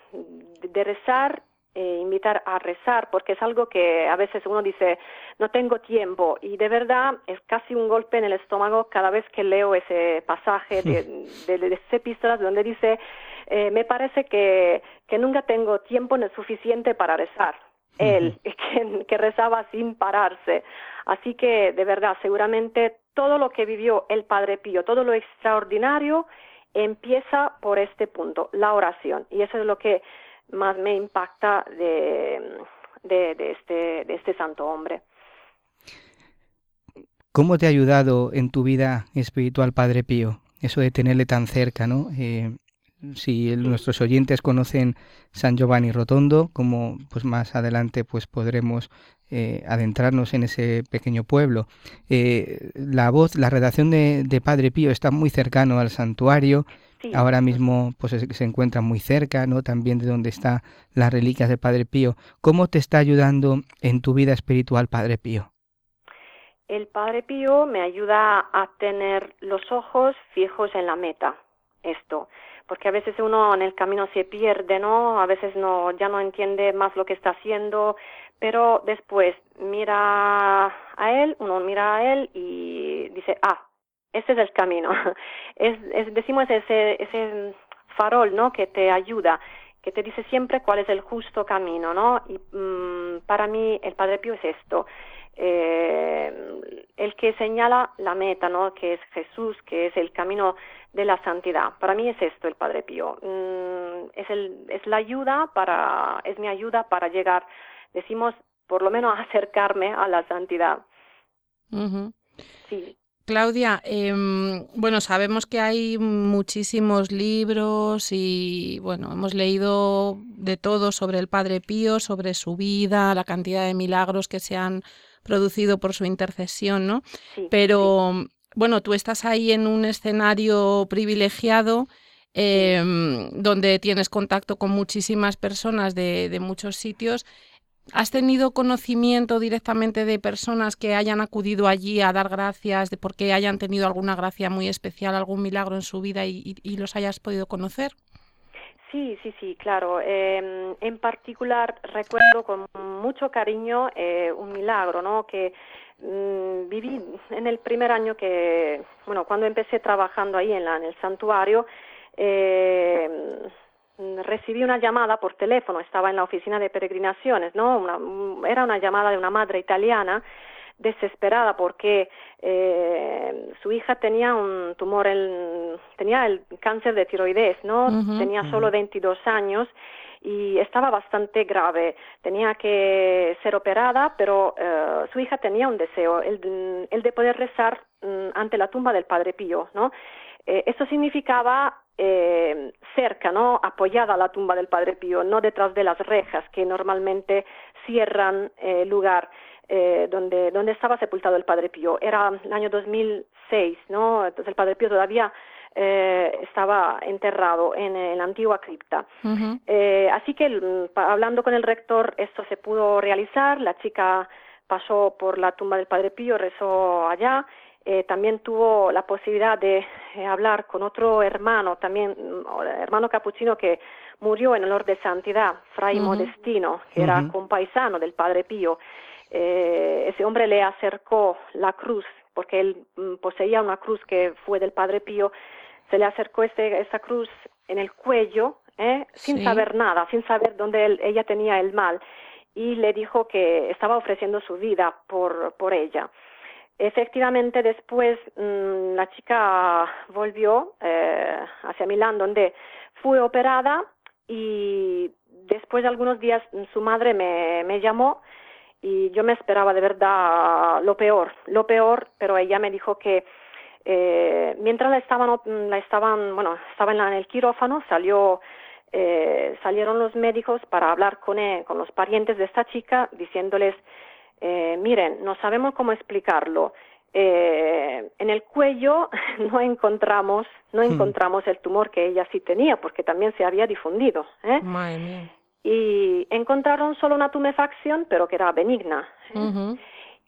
de rezar e invitar a rezar, porque es algo que a veces uno dice, no tengo tiempo, y de verdad es casi un golpe en el estómago cada vez que leo ese pasaje de, de, de epístola donde dice, eh, me parece que, que nunca tengo tiempo suficiente para rezar. Él, que, que rezaba sin pararse. Así que, de verdad, seguramente todo lo que vivió el Padre Pío, todo lo extraordinario, empieza por este punto, la oración. Y eso es lo que más me impacta de, de, este, de este santo hombre. ¿Cómo te ha ayudado en tu vida espiritual Padre Pío? Eso de tenerle tan cerca, ¿no? Eh, si nuestros oyentes conocen San Giovanni Rotondo, como pues más adelante pues podremos eh, adentrarnos en ese pequeño pueblo. Eh, la voz, la redacción de, de Padre Pío está muy cercano al santuario. Sí. Ahora mismo pues se, encuentra muy cerca, ¿no? También de donde están las reliquias de Padre Pío. ¿Cómo te está ayudando en tu vida espiritual Padre Pío? El Padre Pío me ayuda a tener los ojos fijos en la meta, esto, porque a veces uno en el camino se pierde, ¿no? A veces no, ya no entiende más lo que está haciendo, pero después mira a él, uno mira a él y dice, ah, este es el camino. Es, es decimos ese, ese farol, ¿no? Que te ayuda, que te dice siempre cuál es el justo camino, ¿no? Y mm, para mí el Padre Pío es esto, eh, el que señala la meta, ¿no? Que es Jesús, que es el camino de la santidad. Para mí es esto el Padre Pío. Mm, es el, es la ayuda para, es mi ayuda para llegar, decimos, por lo menos acercarme a la santidad. Sí. Claudia, em, bueno, sabemos que hay muchísimos libros y, bueno, hemos leído de todo sobre el Padre Pío, sobre su vida, la cantidad de milagros que se han producido por su intercesión, ¿no? Sí, Pero, bueno, tú estás ahí en un escenario privilegiado em, donde tienes contacto con muchísimas personas de, de muchos sitios. ¿Has tenido conocimiento directamente de personas que hayan acudido allí a dar gracias, de por qué hayan tenido alguna gracia muy especial, algún milagro en su vida y, los hayas podido conocer? Sí, sí, sí, claro. Eh, en particular recuerdo con mucho cariño eh, un milagro, ¿no? Que mm, viví en el primer año que, bueno, cuando empecé trabajando ahí en, la, en el santuario, eh, recibí una llamada por teléfono, estaba en la oficina de peregrinaciones, ¿no? Una- mm, era una llamada de una madre italiana desesperada porque eh, su hija tenía un tumor, en, tenía el cáncer de tiroides, ¿no? Tenía solo 22 años y estaba bastante grave. Tenía que ser operada, pero eh, su hija tenía un deseo, el, el de poder rezar mm, ante la tumba del Padre Pío, ¿no? Eh, esto significaba eh, cerca, ¿no? Apoyada a la tumba del Padre Pío, no detrás de las rejas que normalmente cierran el lugar. Eh, donde, donde estaba sepultado el Padre Pío. Era el año 2006, ¿no? Entonces el Padre Pío todavía eh, estaba enterrado en, la antigua cripta. eh, así que mm, hablando con el rector esto se pudo realizar, la chica pasó por la tumba del Padre Pío, rezó allá, eh, también tuvo la posibilidad de eh, hablar con otro hermano, también mm, hermano capuchino que murió en honor de santidad, Fray Modestino, que era compaisano del Padre Pío. Eh, ese hombre le acercó la cruz, porque él mm, poseía una cruz que fue del Padre Pío, se le acercó este, esa cruz en el cuello, ¿eh? sin saber nada, sin saber dónde ella tenía el mal, y le dijo que estaba ofreciendo su vida por, por ella. Efectivamente, después mm, la chica volvió eh, hacia Milán, donde fue operada y después de algunos días su madre me, me llamó y yo me esperaba de verdad lo peor, lo peor, pero ella me dijo que eh, mientras la estaban, la estaban, bueno, en, el quirófano, salió, eh, salieron los médicos para hablar con, e, con los parientes de esta chica, diciéndoles, eh, miren, no sabemos cómo explicarlo. Eh, en el cuello no encontramos, no hmm. encontramos el tumor que ella sí tenía, porque también se había difundido. ¿eh? Madre mía. Y encontraron solo una tumefacción, pero que era benigna. ¿eh?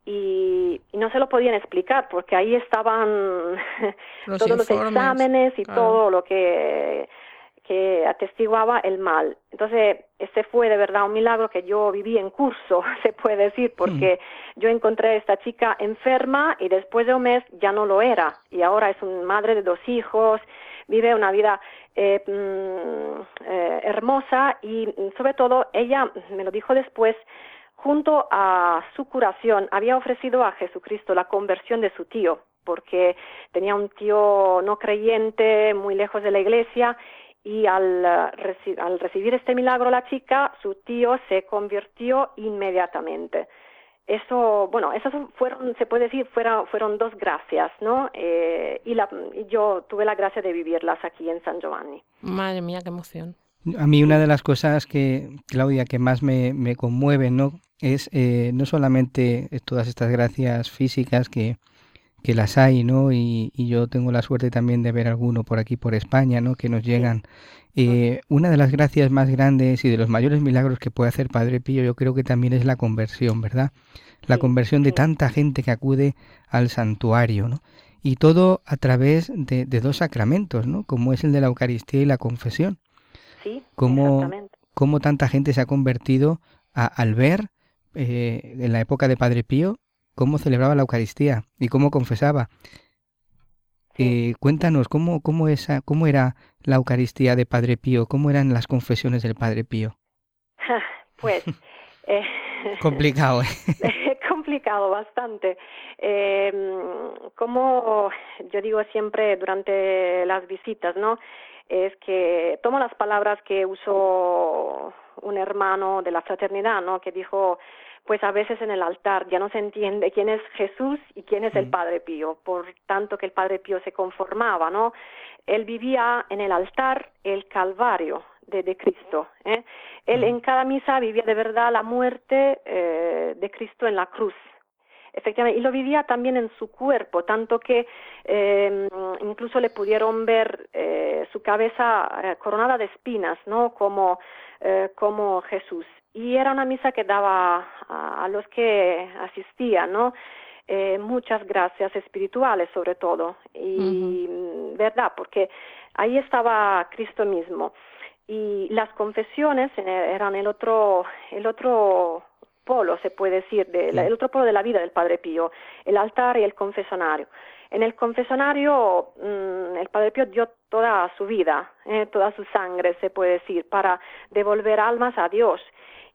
y, no se lo podían explicar porque ahí estaban todos los exámenes y todo lo que, que atestiguaba el mal. Entonces, este fue de verdad un milagro que yo viví en curso, se puede decir, porque mm. yo encontré a esta chica enferma y después de un mes ya no lo era. Y ahora es una madre de dos hijos, vive una vida eh, mm, eh, hermosa y sobre todo ella me lo dijo después, junto a su curación, había ofrecido a Jesucristo la conversión de su tío, porque tenía un tío no creyente muy lejos de la iglesia y al, al recibir este milagro la chica, su tío se convirtió inmediatamente. Eso, bueno, esas fueron, se puede decir, fueron, fueron dos gracias, ¿no? Eh, y, la, y yo tuve la gracia de vivirlas aquí en San Giovanni. Madre mía, qué emoción. A mí una de las cosas que, Claudia, que más me, me conmueve, ¿no? Es eh, no solamente todas estas gracias físicas que, que las hay, ¿no? Y, y, yo tengo la suerte también de ver alguno por aquí, por España, ¿no? Que nos llegan. Eh, una de las gracias más grandes y de los mayores milagros que puede hacer Padre Pío, yo creo que también es la conversión, ¿verdad? La conversión de tanta gente que acude al santuario, ¿no? Y todo a través de, de dos sacramentos, ¿no? Como es el de la Eucaristía y la confesión. Sí, cómo, cómo tanta gente se ha convertido al ver eh, en la época de Padre Pío cómo celebraba la Eucaristía y cómo confesaba. Eh, cuéntanos cómo, cómo, esa, cómo era la Eucaristía de Padre Pío, cómo eran las confesiones del Padre Pío. pues eh, complicado. ¿eh? complicado bastante. Eh, como yo digo siempre durante las visitas, ¿no? es que tomo las palabras que usó un hermano de la fraternidad, ¿no? Que dijo, pues a veces en el altar ya no se entiende quién es Jesús y quién es el Padre Pío, por tanto que el Padre Pío se conformaba, ¿no? Él vivía en el altar el Calvario de, de Cristo. ¿eh? Él en cada misa vivía de verdad la muerte eh, de Cristo en la cruz, efectivamente, y lo vivía también en su cuerpo, tanto que eh, incluso le pudieron ver eh, su cabeza coronada de espinas, ¿no? Como, como Jesús. Y era una misa que daba a, a los que asistían, ¿no? Eh, muchas gracias espirituales sobre todo y uh -huh. verdad porque ahí estaba Cristo mismo y las confesiones eran el otro el otro polo, se puede decir, de, el otro polo de la vida del Padre Pío, el altar y el confesonario. En el confesonario mmm, el Padre Pío dio toda su vida, eh, toda su sangre, se puede decir, para devolver almas a Dios.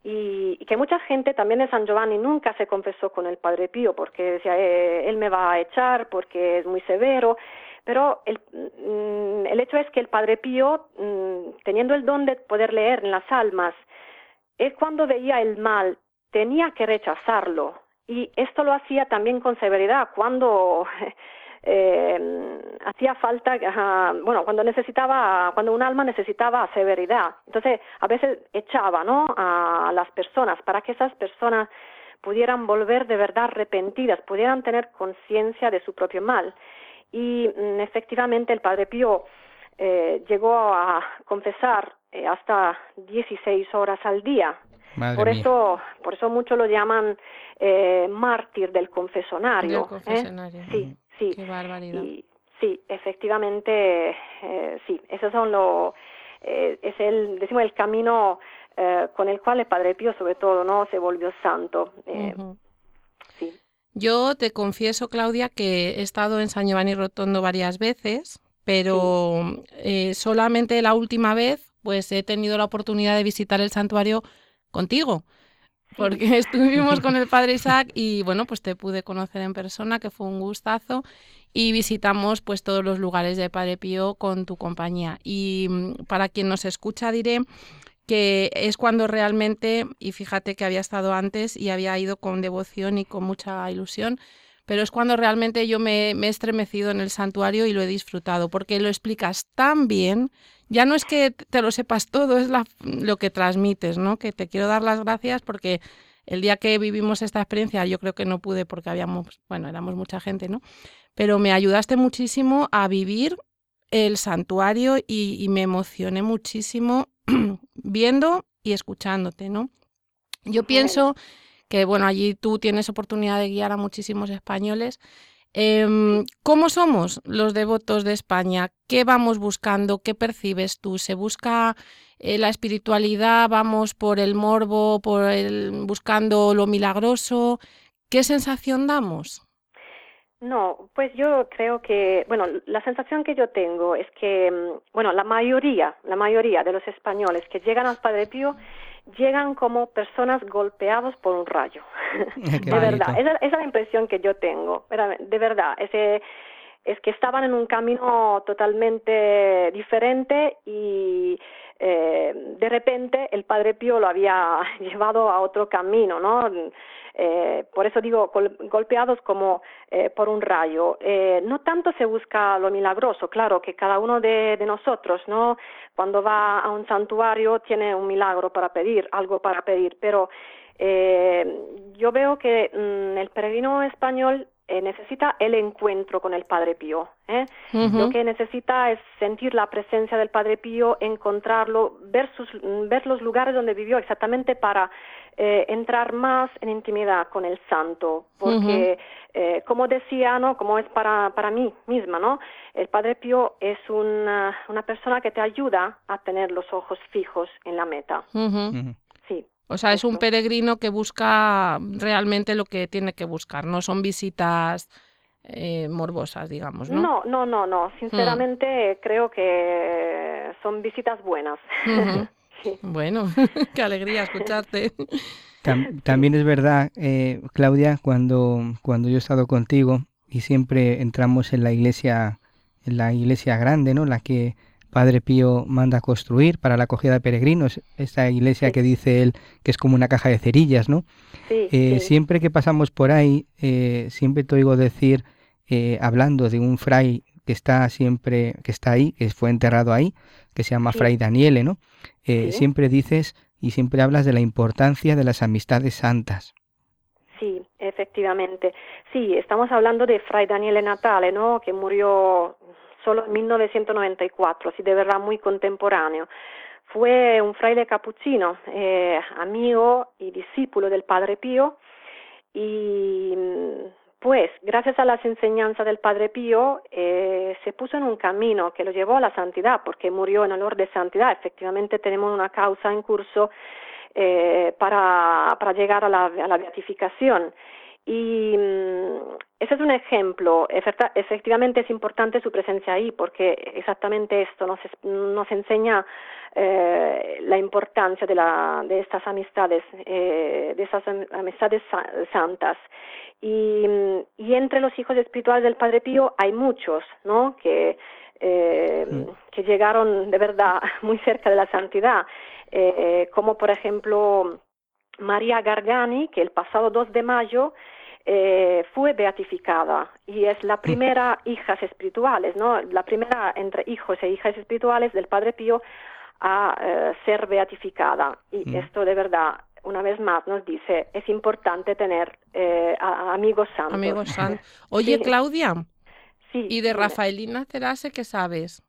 Y, y, que mucha gente también de San Giovanni nunca se confesó con el Padre Pío porque decía, eh, él me va a echar porque es muy severo, Pero el, mm, el hecho es que el Padre Pío, mm, teniendo el don de poder leer en las almas, es cuando veía el mal, tenía que rechazarlo. Y esto lo hacía también con severidad cuando eh, hacía falta, bueno, cuando necesitaba, cuando un alma necesitaba severidad. Entonces, a veces echaba, ¿no? A las personas para que esas personas pudieran volver de verdad arrepentidas, pudieran tener conciencia de su propio mal. Y mm, efectivamente el Padre Pío eh, llegó a confesar eh, hasta 16 horas al día. Por eso, por eso muchos lo llaman eh, mártir del confesonario. Del confesonario. Sí, sí. Qué barbaridad. Y, sí, efectivamente, sí. Esos son los, es el, decimos, el camino con el cual el Padre Pío, sobre todo, no, se volvió santo. Sí. Yo te confieso, Claudia, que he estado en San Giovanni Rotondo varias veces, pero eh, solamente la última vez pues he tenido la oportunidad de visitar el santuario contigo, porque estuvimos con el padre Isaac y bueno, pues te pude conocer en persona, que fue un gustazo, y visitamos pues todos los lugares de Padre Pío con tu compañía. Y mm, para quien nos escucha diré que es cuando realmente, y fíjate que había estado antes y había ido con devoción y con mucha ilusión, pero es cuando realmente yo me, he estremecido en el santuario y lo he disfrutado, porque lo explicas tan bien, ya no es que te lo sepas todo, es lo que transmites, ¿no? Que te quiero dar las gracias porque el día que vivimos esta experiencia, yo creo que no pude porque habíamos, bueno, éramos mucha gente, ¿no? Pero me ayudaste muchísimo a vivir el santuario y, y me emocioné muchísimo viendo y escuchándote, ¿no? Yo pienso que, bueno, allí tú tienes oportunidad de guiar a muchísimos españoles. Em, ¿Cómo somos los devotos de España? ¿Qué vamos buscando? ¿Qué percibes tú? ¿Se busca eh, la espiritualidad? ¿Vamos por el morbo, por el, buscando lo milagroso? ¿Qué sensación damos? No, pues yo creo que, bueno, la sensación que yo tengo es que, mm, bueno, la mayoría, la mayoría de los españoles que llegan al Padre Pío llegan como personas golpeados por un rayo. de verdad, esa, es la impresión que yo tengo, de verdad, ese, es que estaban en un camino totalmente diferente y eh, de repente el Padre Pío lo había llevado a otro camino, ¿no? Eh, por eso digo golpeados como eh, por un rayo. Eh, no tanto se busca lo milagroso, claro que cada uno de, nosotros, ¿no? Cuando va a un santuario tiene un milagro para pedir, algo para pedir, pero yo veo que mm, el peregrino español necesita el encuentro con el Padre Pío. Lo que necesita es sentir la presencia del Padre Pío, encontrarlo, ver, sus, ver los lugares donde vivió exactamente para eh, entrar más en intimidad con el santo, porque eh, como decía, ¿no? como es para, para mí misma, ¿no? el Padre Pío es una, una persona que te ayuda a tener los ojos fijos en la meta. O sea, es un peregrino que busca realmente lo que tiene que buscar, no son visitas eh, morbosas, digamos, ¿no? No, no, no, no. Sinceramente creo que son visitas buenas. Bueno, qué alegría escucharte. también es verdad, eh, Claudia, cuando, cuando yo he estado contigo y siempre entramos en la iglesia, en la iglesia grande, ¿no? La que Padre Pío manda construir para la acogida de peregrinos, esa iglesia que dice él que es como una caja de cerillas, ¿no? Eh, siempre que pasamos por ahí, eh, siempre te oigo decir, hablando de un fray que está siempre, que está ahí, que fue enterrado ahí, que se llama Fray Daniele, ¿no? Eh, siempre dices y siempre hablas de la importancia de las amistades santas. Sí, efectivamente. Sí, estamos hablando de Fray Daniele Natale, ¿no? Que murió solo en 1994, así de verdad muy contemporáneo. Fue un fraile capuchino, eh, amigo y discípulo del Padre Pío, y pues, gracias a las enseñanzas del Padre Pío, eh, se puso en un camino que lo llevó a la santidad, porque murió en honor de santidad. Efectivamente, tenemos una causa en curso eh, para, llegar la, a la beatificación. Y mm, ese es un ejemplo. Efectivamente es importante su presencia ahí porque exactamente esto nos, nos enseña eh, la importancia de, la, de estas amistades, eh, de esas amistades santas. Y, y, entre los hijos espirituales del Padre Pío hay muchos, ¿no? Que, eh, mm. que llegaron de verdad muy cerca de la santidad, como por ejemplo María Gargani, que el pasado 2 de mayo eh, fue beatificada y es la primera hijas espirituales, ¿no? La primera entre hijos e hijas espirituales del Padre Pío a eh, ser beatificada. Y mm. esto de verdad, una vez más, nos dice, es importante tener eh, amigos santos. Amigos santos. Oye, Claudia. Sí. ¿Y de Rafaelina Cerase qué sabes?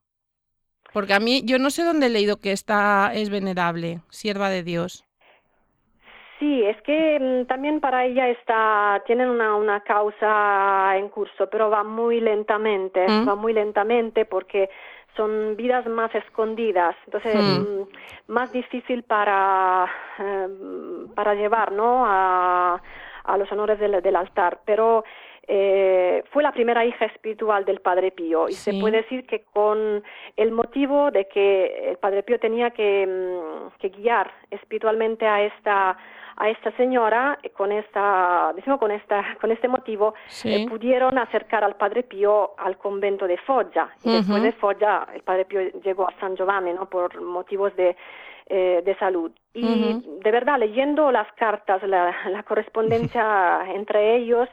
Porque a mí, yo no sé dónde he leído que esta es venerable, sierva de Dios. Sí, es que mm, también para ella está, tienen una, una causa en curso, pero va muy lentamente, mm. va muy lentamente porque son vidas más escondidas, entonces mm. más difícil para, em, para llevar ¿no? a, a los honores del, del altar, pero eh, fue la primera hija espiritual del Padre Pío. Y se puede decir que con el motivo de que el Padre Pío tenía que, que guiar espiritualmente a esta a esta señora eh, con esta, decimos con esta, con este motivo eh, pudieron acercar al Padre Pío al convento de Foggia. Y después de Foggia el Padre Pío llegó a San Giovanni, ¿no? Por motivos de eh, de salud. Y de verdad, leyendo las cartas, la, la correspondencia entre ellos,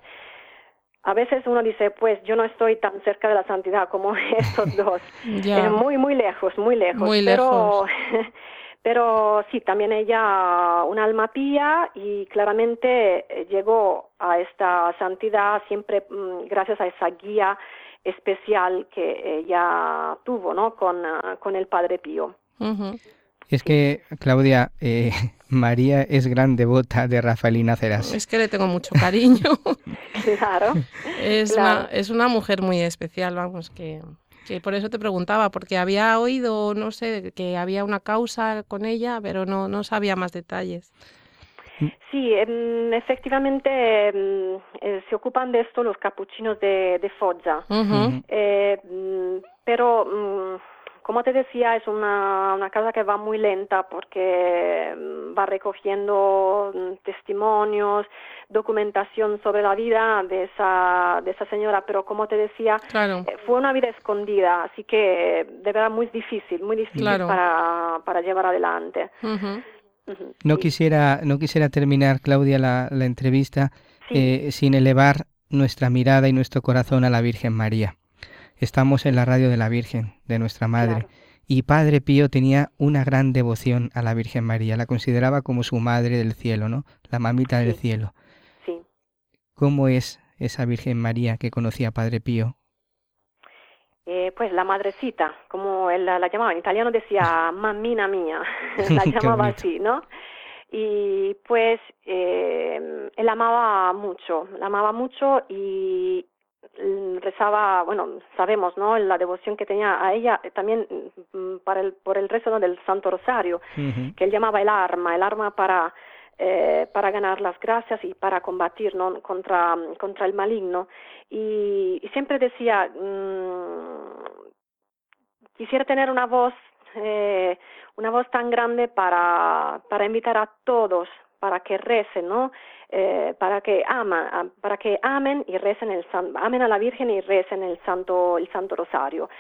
a veces uno dice, pues yo no estoy tan cerca de la santidad como estos dos. muy, muy lejos, muy lejos. Muy lejos. Pero sí, también ella una alma pía y claramente eh, llegó a esta santidad siempre mm, gracias a esa guía especial que ella tuvo ¿no? con, ah, con el Padre Pío. Es que, Claudia, eh, María es gran devota de Rafaelina Ceras. Es que le tengo mucho cariño. claro. Es, Una, es una mujer muy especial, vamos, que que por eso te preguntaba, porque había oído, no sé, que había una causa con ella, pero no, no sabía más detalles. Sí, em, efectivamente eh, se ocupan de esto los capuchinos de, de Foggia, eh, mm, pero mm, como te decía, es una, una casa que va muy lenta porque mm, va recogiendo testimonios, documentación sobre la vida de esa, de esa señora, pero como te decía, eh, fue una vida escondida, así que de verdad muy difícil, muy difícil para, para llevar adelante. No quisiera, no quisiera terminar, Claudia, la, la entrevista eh, sin elevar nuestra mirada y nuestro corazón a la Virgen María. Estamos en la radio de la Virgen, de nuestra Madre. Y Padre Pío tenía una gran devoción a la Virgen María, la consideraba como su madre del cielo, ¿no? La mamita del cielo. ¿Cómo es esa Virgen María que conocía Padre Pío? Eh, pues la madrecita, como él la, llamaba, en italiano decía mamina mía, la llamaba así, ¿no? Y pues eh, él amaba mucho, la amaba mucho y rezaba, bueno, sabemos, ¿no? La devoción que tenía a ella, eh, también mm, para el, por el rezo del Santo Rosario, que él llamaba el arma, el arma para eh, para ganar las gracias y para combatir ¿no? contra, contra el maligno. Y, siempre decía, mm, quisiera tener una voz, eh, una voz tan grande para, para invitar a todos, para que recen, ¿no? Eh, para que ama, para que amen y recen el amen a la Virgen y recen el santo el Santo Rosario.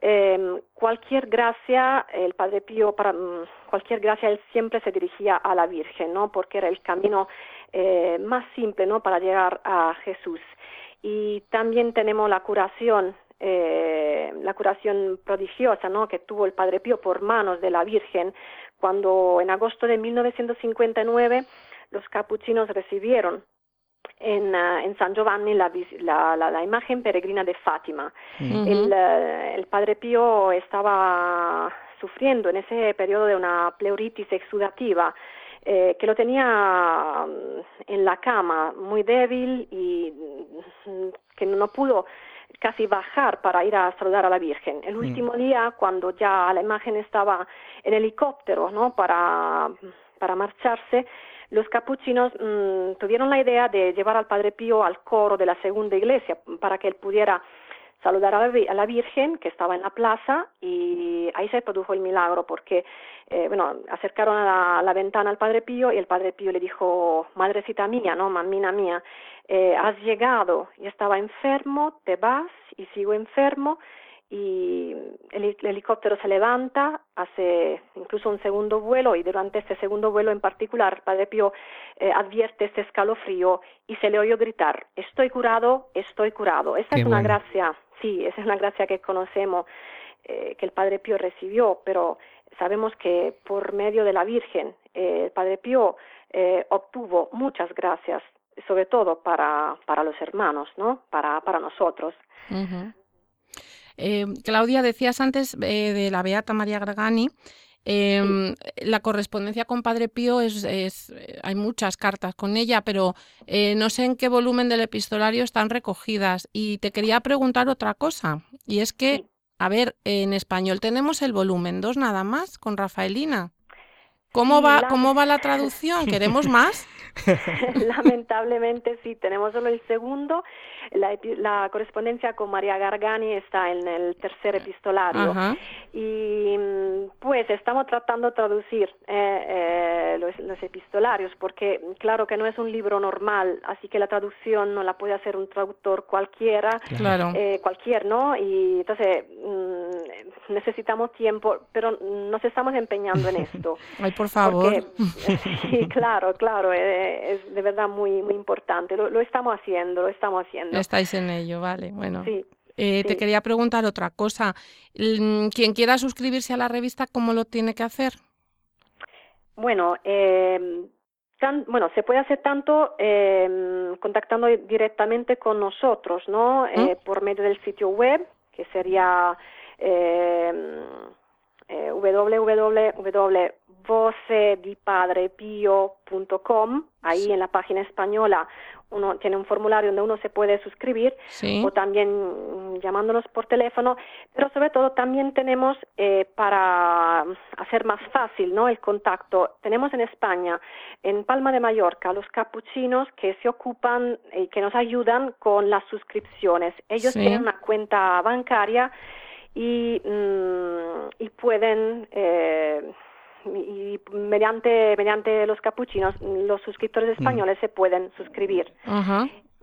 Eh, cualquier gracia, el Padre Pío, para mm, cualquier gracia, él siempre se dirigía a la Virgen, ¿no? Porque era el camino eh, más simple, ¿no? Para llegar a Jesús. Y también tenemos la curación, eh, la curación prodigiosa, ¿no? Que tuvo el Padre Pío por manos de la Virgen, cuando en agosto de 1959 los capuchinos recibieron en, uh, en, San Giovanni la, la, la, la, imagen peregrina de Fátima. Mm. el, uh, el, padre Pío estaba sufriendo en ese periodo de una pleuritis exudativa eh, que lo tenía um, en la cama muy débil y mm, que no pudo casi bajar para ir a saludar a la Virgen. El mm. último día, cuando ya la imagen estaba en helicóptero, ¿no? Para, para marcharse, los capuchinos mm, tuvieron la idea de llevar al Padre Pío al coro de la segunda iglesia para que él pudiera saludar a la, Virgen que estaba en la plaza y ahí se produjo el milagro porque, eh, bueno, acercaron a la, ventana al Padre Pío y el Padre Pío le dijo, madrecita mía, no, mamina mía, eh, has llegado, y estaba enfermo, te vas y sigo enfermo y el, helicóptero se levanta, hace incluso un segundo vuelo y durante este segundo vuelo en particular, Padre Pío eh, advierte este escalofrío y se le oyó gritar, estoy curado, estoy curado. Esa es una gracia, sí, esa es una gracia que conocemos, eh, que el Padre Pío recibió, pero sabemos que por medio de la Virgen, eh, el Padre Pío obtuvo muchas gracias, sobre todo para, para los hermanos, ¿no? Para, para nosotros. Eh, Claudia, decías antes eh, de la Beata María Gargani. Em, la correspondencia con Padre Pío es, eh, hay muchas cartas con ella, pero no sé en qué volumen del epistolario están recogidas. Y te quería preguntar otra cosa, y es que, a ver, en español tenemos el volumen 2 nada más con Rafaelina. ¿Cómo, va, ¿Cómo va la traducción? ¿Queremos más? Lamentablemente sí, tenemos solo el segundo. La, correspondencia con María Gargani está en el tercer epistolario. Y mm, pues estamos tratando de traducir eh, eh, los, epistolarios, porque claro que no es un libro normal, así que la traducción no la puede hacer un traductor cualquiera, claro. eh, cualquier, ¿no? Y entonces mm, necesitamos tiempo, pero nos estamos empeñando en esto. Ay, por favor. sí, claro, claro. Es de verdad muy, muy importante. Lo, estamos haciendo, lo estamos haciendo. Estáis en ello, vale. Bueno. Eh, te quería preguntar otra cosa. Mm, quien quiera suscribirse a la revista, ¿cómo lo tiene que hacer? Bueno, eh, bueno, se puede hacer tanto eh, contactando directamente con nosotros, ¿no? ¿Mm? Eh, por medio del sitio web, que sería eh, www vocedipadrepio.com, ahí en la página española uno tiene un formulario donde uno se puede suscribir o también llamándonos por teléfono, pero sobre todo también tenemos eh, para hacer más fácil ¿no? el contacto, tenemos en España, en Palma de Mallorca, los capuchinos que se ocupan y que nos ayudan con las suscripciones. Ellos tienen una cuenta bancaria y, mm, y pueden... Eh, y mediante, mediante los capuchinos los suscriptores mm. españoles se pueden suscribir.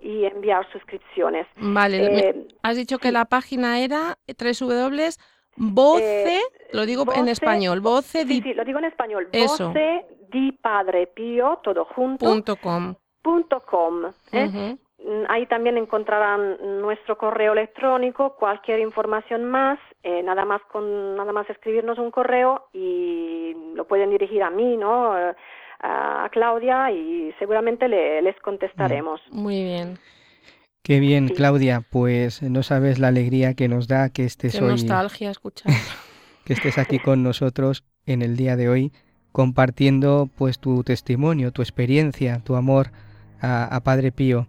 y enviar suscripciones. Vale, eh, has dicho que la página era www voce, eh, lo digo en español, voce di... Sí, lo digo en español, Eso. voce di padre pío, todo junto. Punto com. Punto com ¿eh? Ahí también encontrarán nuestro correo electrónico, cualquier información más, eh, nada más con nada más escribirnos un correo y lo pueden dirigir a mí, ¿no? Eh, a Claudia y seguramente le, les contestaremos. Muy bien. Qué bien, Claudia. Pues no sabes la alegría que nos da que estés Qué nostalgia escuchar. que estés aquí con nosotros en el día de hoy compartiendo pues tu testimonio, tu experiencia, tu amor a Padre Pío.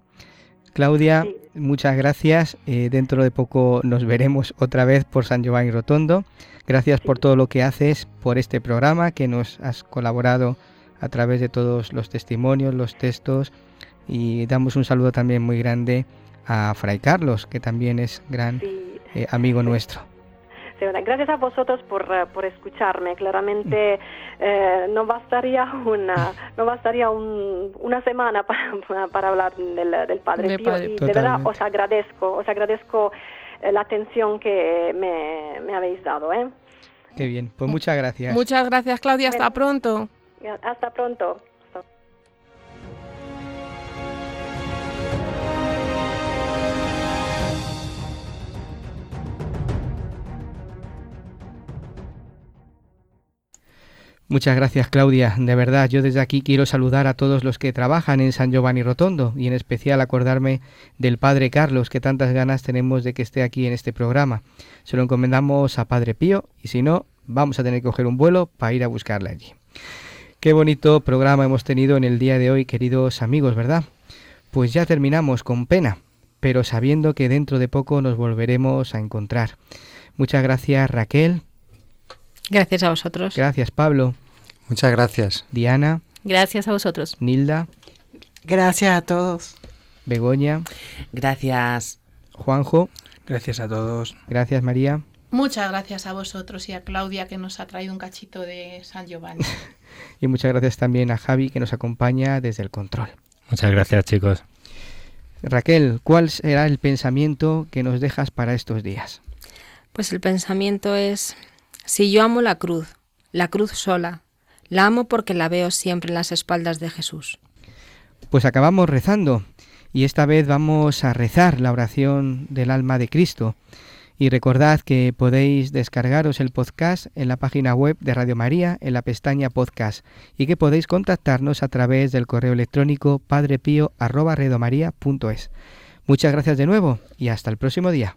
Claudia, muchas gracias. Eh, dentro de poco nos veremos otra vez por San Giovanni Rotondo. Gracias por todo lo que haces, por este programa que nos has colaborado a través de todos los testimonios, los textos. Y damos un saludo también muy grande a Fray Carlos, que también es gran eh, amigo nuestro. Gracias a vosotros por, eh, por escucharme. Claramente eh, no bastaría una no bastaría una semana para, para hablar del, del Padre Pío. y de verdad os agradezco, os agradezco eh, la atención que me, me habéis dado. ¿eh? Qué bien, pues muchas gracias. Muchas gracias Claudia, hasta pronto. Hasta pronto. Muchas gracias Claudia, de verdad yo desde aquí quiero saludar a todos los que trabajan en San Giovanni Rotondo y en especial acordarme del Padre Carlos que tantas ganas tenemos de que esté aquí en este programa. Se lo encomendamos a Padre Pío y si no, vamos a tener que coger un vuelo para ir a buscarle allí. Qué bonito programa hemos tenido en el día de hoy, queridos amigos, ¿verdad? Pues ya terminamos con pena, pero sabiendo que dentro de poco nos volveremos a encontrar. Muchas gracias Raquel Gracias a vosotros. Gracias, Pablo. Muchas gracias. Diana. Gracias a vosotros. Nilda. Gracias a todos. Begoña. Gracias. Juanjo. Gracias a todos. Gracias, María. Muchas gracias a vosotros y a Claudia que nos ha traído un cachito de San Giovanni. y muchas gracias también a Javi que nos acompaña desde el control. Muchas gracias, chicos. Raquel, ¿cuál será el pensamiento que nos dejas para estos días? Pues el pensamiento es, si yo amo la cruz, la cruz sola, la amo porque la veo siempre en las espaldas de Jesús. Pues acabamos rezando y esta vez vamos a rezar la oración del alma de Cristo. Y recordad que podéis descargaros el podcast en la página web de Radio María en la pestaña podcast y que podéis contactarnos a través del correo electrónico padrepío@redomaria.es. Muchas gracias de nuevo y hasta el próximo día.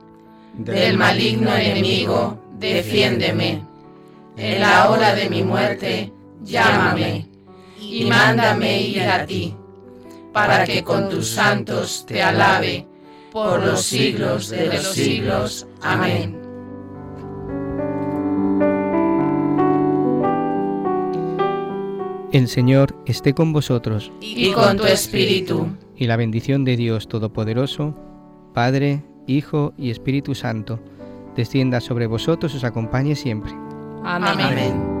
Del maligno enemigo, defiéndeme. En la hora de mi muerte, llámame y mándame ir a ti, para que con tus santos te alabe por los siglos de los siglos. Amén. El Señor esté con vosotros. Y con tu espíritu. Y la bendición de Dios Todopoderoso, Padre, Hijo y Espíritu Santo, descienda sobre vosotros y os acompañe siempre. Amén. Amén.